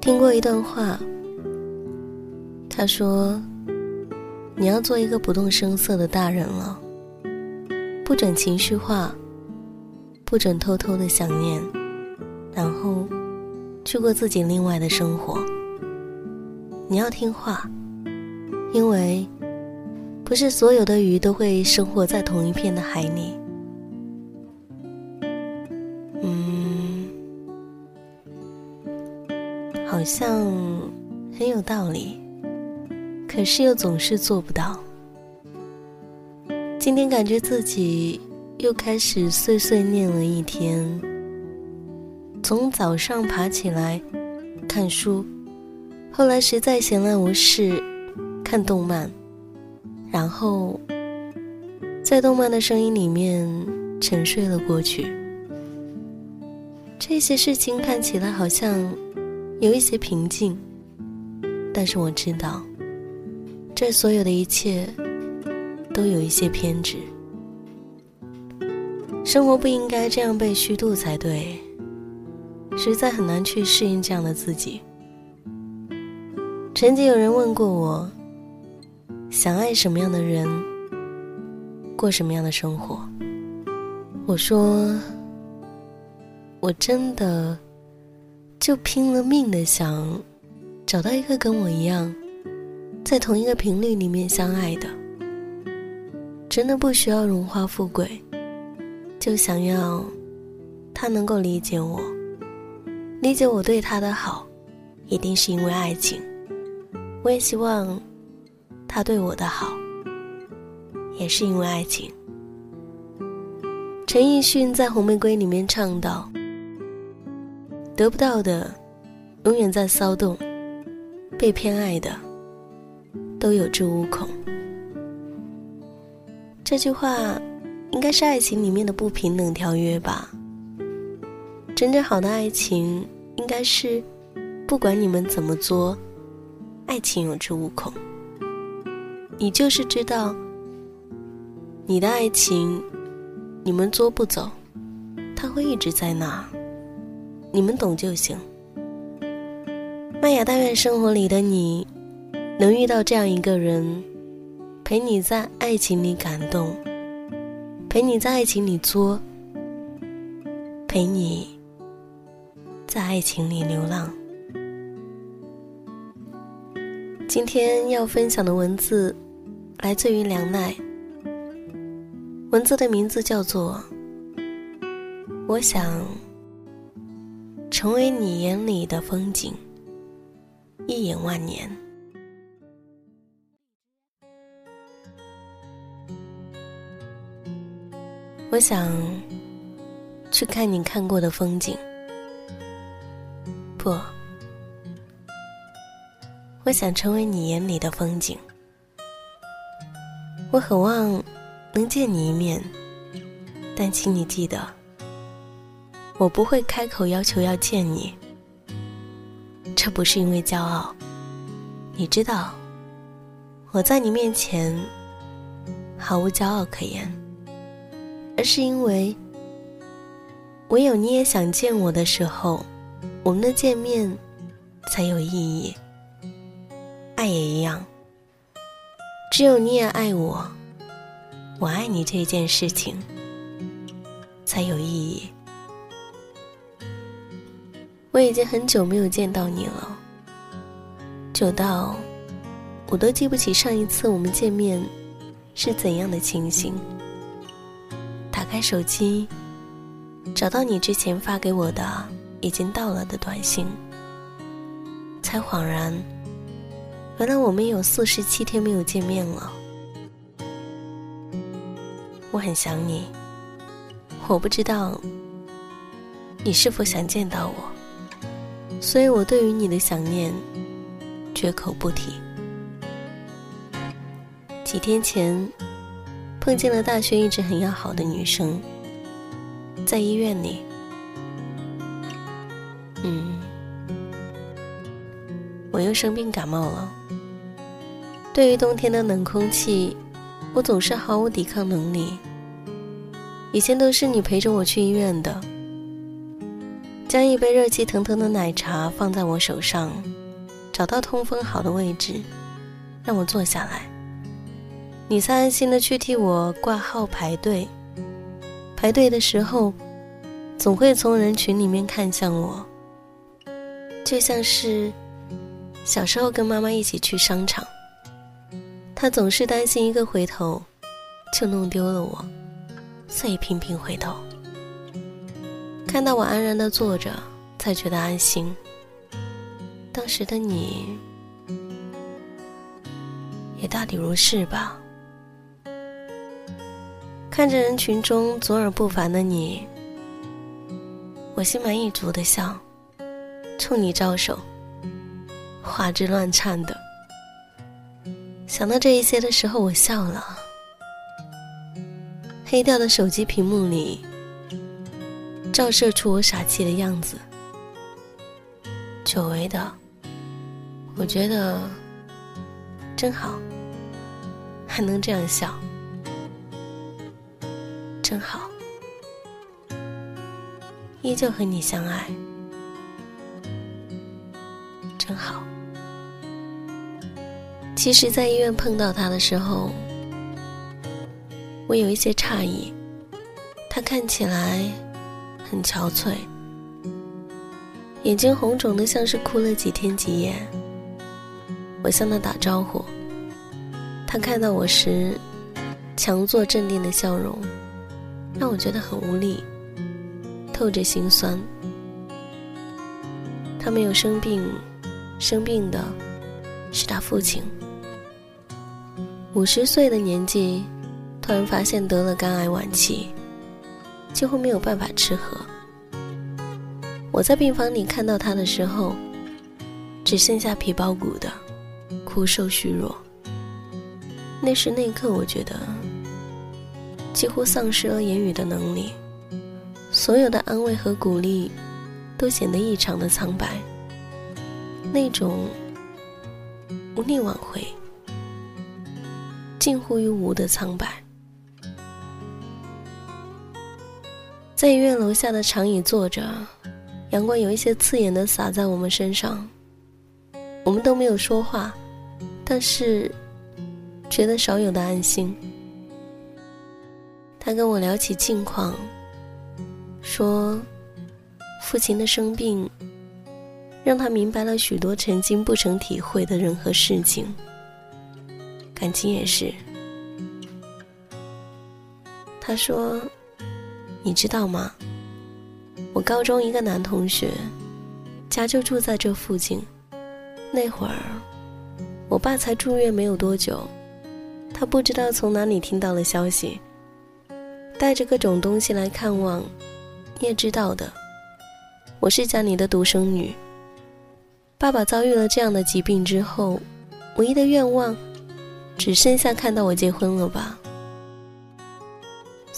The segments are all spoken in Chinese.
听过一段话，他说：“你要做一个不动声色的大人了，不准情绪化，不准偷偷的想念，然后去过自己另外的生活。你要听话，因为不是所有的鱼都会生活在同一片的海里。”好像很有道理，可是又总是做不到。今天感觉自己又开始碎碎念了一天，从早上爬起来看书，后来实在闲来无事看动漫，然后在动漫的声音里面沉睡了过去。这些事情看起来好像。有一些平静，但是我知道，这所有的一切都有一些偏执。生活不应该这样被虚度才对，实在很难去适应这样的自己。曾经有人问过我，想爱什么样的人，过什么样的生活？我说，我真的。就拼了命的想找到一个跟我一样，在同一个频率里面相爱的，真的不需要荣华富贵，就想要他能够理解我，理解我对他的好，一定是因为爱情。我也希望他对我的好，也是因为爱情。陈奕迅在《红玫瑰》里面唱道。得不到的，永远在骚动；被偏爱的，都有恃无恐。这句话，应该是爱情里面的不平等条约吧？真正好的爱情，应该是不管你们怎么作，爱情有恃无恐。你就是知道，你的爱情，你们作不走，它会一直在那。你们懂就行。麦雅，但愿生活里的你，能遇到这样一个人，陪你在爱情里感动，陪你在爱情里作，陪你在爱情里流浪。今天要分享的文字，来自于梁奈。文字的名字叫做《我想成为你眼里的风景，一眼万年。我想去看你看过的风景，不，我想成为你眼里的风景。我渴望能见你一面，但请你记得，我不会开口要求要见你。这不是因为骄傲，你知道，我在你面前毫无骄傲可言。而是因为，唯有你也想见我的时候，我们的见面才有意义。爱也一样，只有你也爱我，我爱你这件事情才有意义。我已经很久没有见到你了，久到我都记不起上一次我们见面是怎样的情形。打开手机，找到你之前发给我的已经到了的短信，才恍然，原来我们有四十七天没有见面了。我很想你，我不知道你是否想见到我，所以我对于你的想念绝口不提。几天前。碰见了大学一直很要好的女生，在医院里。嗯，我又生病感冒了。对于冬天的冷空气，我总是毫无抵抗能力。以前都是你陪着我去医院的，将一杯热气腾腾的奶茶放在我手上，找到通风好的位置，让我坐下来。你才安心的去替我挂号排队。排队的时候，总会从人群里面看向我，就像是小时候跟妈妈一起去商场，她总是担心一个回头就弄丢了我，所以频频回头。看到我安然的坐着，才觉得安心。当时的你，也大抵如是吧。看着人群中左耳不凡的你，我心满意足的笑，冲你招手，花枝乱颤的。想到这一些的时候，我笑了。黑掉的手机屏幕里，照射出我傻气的样子。久违的，我觉得真好，还能这样笑。真好，依旧和你相爱，真好。其实，在医院碰到他的时候，我有一些诧异。他看起来很憔悴，眼睛红肿的，像是哭了几天几夜。我向他打招呼，他看到我时，强作镇定的笑容。让我觉得很无力，透着心酸。他没有生病，生病的是他父亲。五十岁的年纪，突然发现得了肝癌晚期，几乎没有办法吃喝。我在病房里看到他的时候，只剩下皮包骨的，枯瘦虚弱。那时那刻，我觉得。几乎丧失了言语的能力，所有的安慰和鼓励都显得异常的苍白，那种无力挽回、近乎于无的苍白。在医院楼下的长椅坐着，阳光有一些刺眼的洒在我们身上，我们都没有说话，但是觉得少有的安心。他跟我聊起近况，说父亲的生病让他明白了许多曾经不曾体会的人和事情，感情也是。他说：“你知道吗？我高中一个男同学，家就住在这附近。那会儿，我爸才住院没有多久，他不知道从哪里听到了消息，带着各种东西来看望。你也知道的，我是家里的独生女。爸爸遭遇了这样的疾病之后，唯一的愿望，只剩下看到我结婚了吧。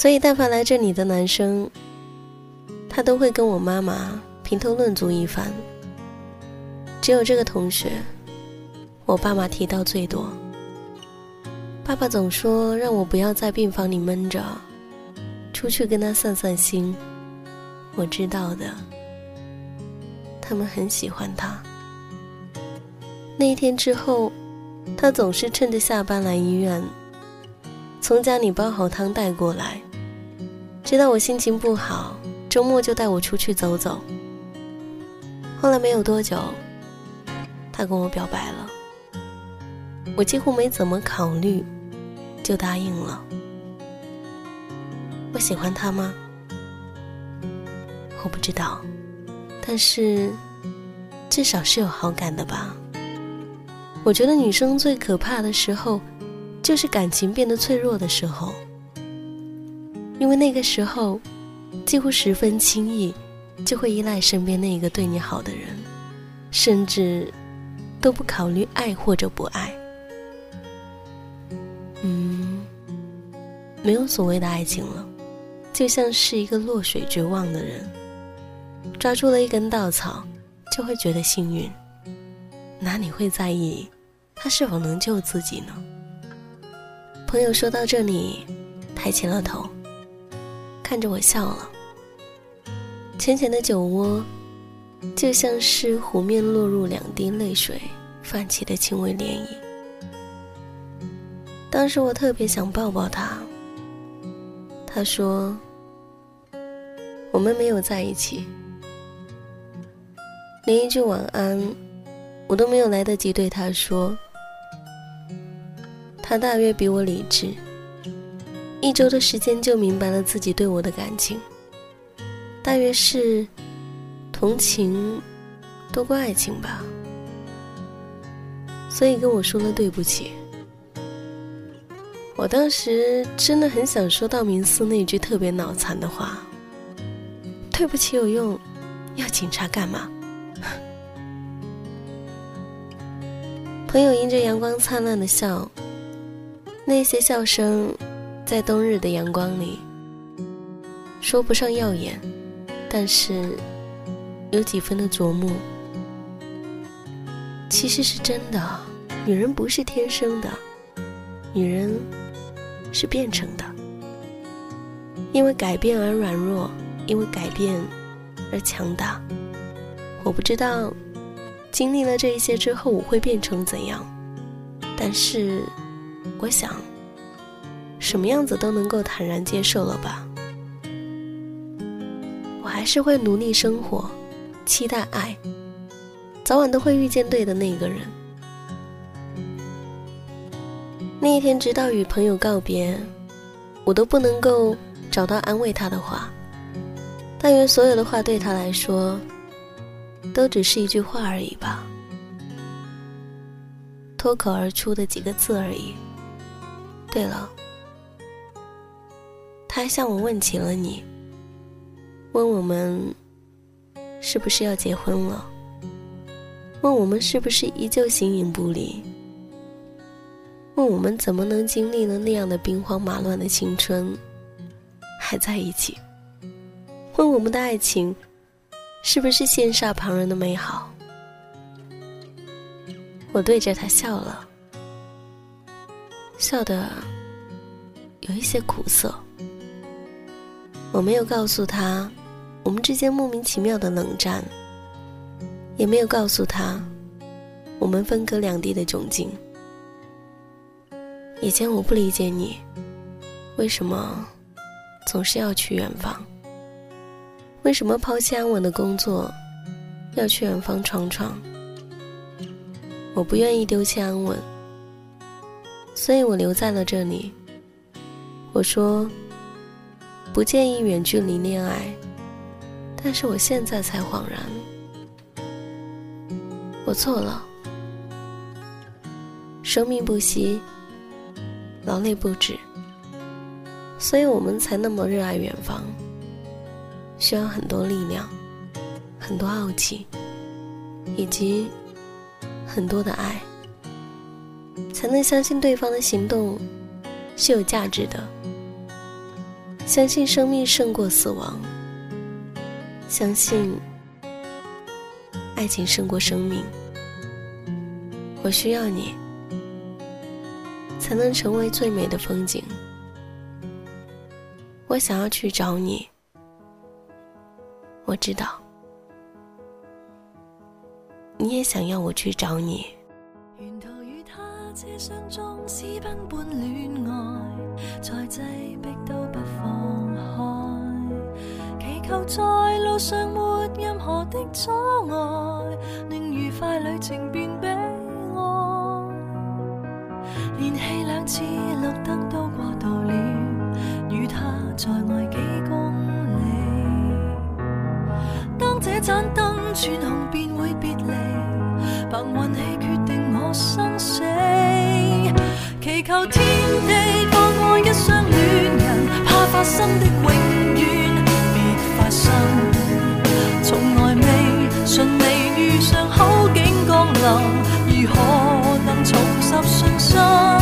所以，但凡来这里的男生，他都会跟我妈妈评头论足一番。只有这个同学，我爸妈提到最多。爸爸总说让我不要在病房里闷着，出去跟他散散心。我知道的，他们很喜欢他。那一天之后，他总是趁着下班来医院。从家里煲好汤带过来，知道我心情不好，周末就带我出去走走。后来没有多久，他跟我表白了，我几乎没怎么考虑，就答应了。我喜欢他吗？我不知道，但是至少是有好感的吧。我觉得女生最可怕的时候。就是感情变得脆弱的时候，因为那个时候，几乎十分轻易就会依赖身边那一个对你好的人，甚至都不考虑爱或者不爱。嗯，没有所谓的爱情了，就像是一个落水绝望的人，抓住了一根稻草，就会觉得幸运，哪里会在意他是否能救自己呢？朋友说到这里，抬起了头，看着我笑了。浅浅的酒窝，就像是湖面落入两滴泪水泛起的轻微涟漪。当时我特别想抱抱他。他说：“我们没有在一起。”连一句晚安，我都没有来得及对他说。他大约比我理智，一周的时间就明白了自己对我的感情，大约是同情多过爱情吧，所以跟我说了对不起。我当时真的很想说道明寺那句特别脑残的话：“对不起有用，要警察干嘛？” 朋友迎着阳光灿烂的笑。那些笑声，在冬日的阳光里，说不上耀眼，但是有几分的啄木。其实是真的，女人不是天生的，女人是变成的，因为改变而软弱，因为改变而强大。我不知道经历了这一些之后我会变成怎样，但是。我想，什么样子都能够坦然接受了吧。我还是会努力生活，期待爱，早晚都会遇见对的那个人。那一天，直到与朋友告别，我都不能够找到安慰他的话。但愿所有的话对他来说，都只是一句话而已吧，脱口而出的几个字而已。对了，他还向我问起了你，问我们是不是要结婚了，问我们是不是依旧形影不离，问我们怎么能经历了那样的兵荒马乱的青春，还在一起，问我们的爱情是不是羡煞旁人的美好。我对着他笑了。笑的有一些苦涩。我没有告诉他我们之间莫名其妙的冷战，也没有告诉他我们分隔两地的窘境。以前我不理解你，为什么总是要去远方？为什么抛弃安稳的工作，要去远方闯闯？我不愿意丢弃安稳。所以我留在了这里。我说，不建议远距离恋爱，但是我现在才恍然，我错了。生命不息，劳累不止，所以我们才那么热爱远方，需要很多力量，很多傲气，以及很多的爱，才能相信对方的行动是有价值的，相信生命胜过死亡。相信爱情胜过生命，我需要你，才能成为最美的风景。我想要去找你，我知道，你也想要我去找你。沿途与他奔般恋爱，再挤在。路上没任何的阻碍，令愉快旅程变悲哀。连气两次绿灯都过度了，与他在外几公里。当这盏灯转红，便会别离。凭运气决定我生死，祈求天地放过一双恋人，怕发生的永如何能重拾信心？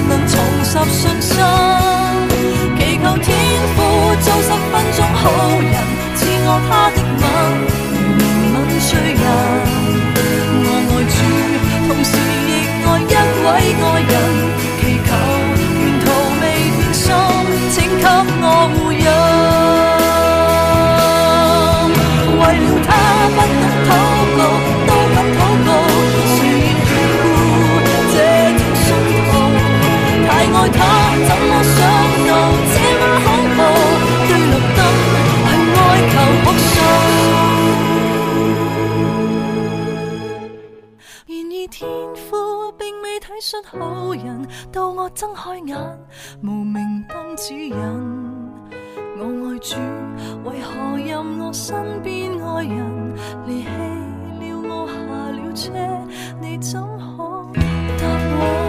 能重拾信心？祈求天父做信好人，到我睁开眼，无名灯指引。我爱主，为何任我身边爱人离弃了我下了车？你怎可答我？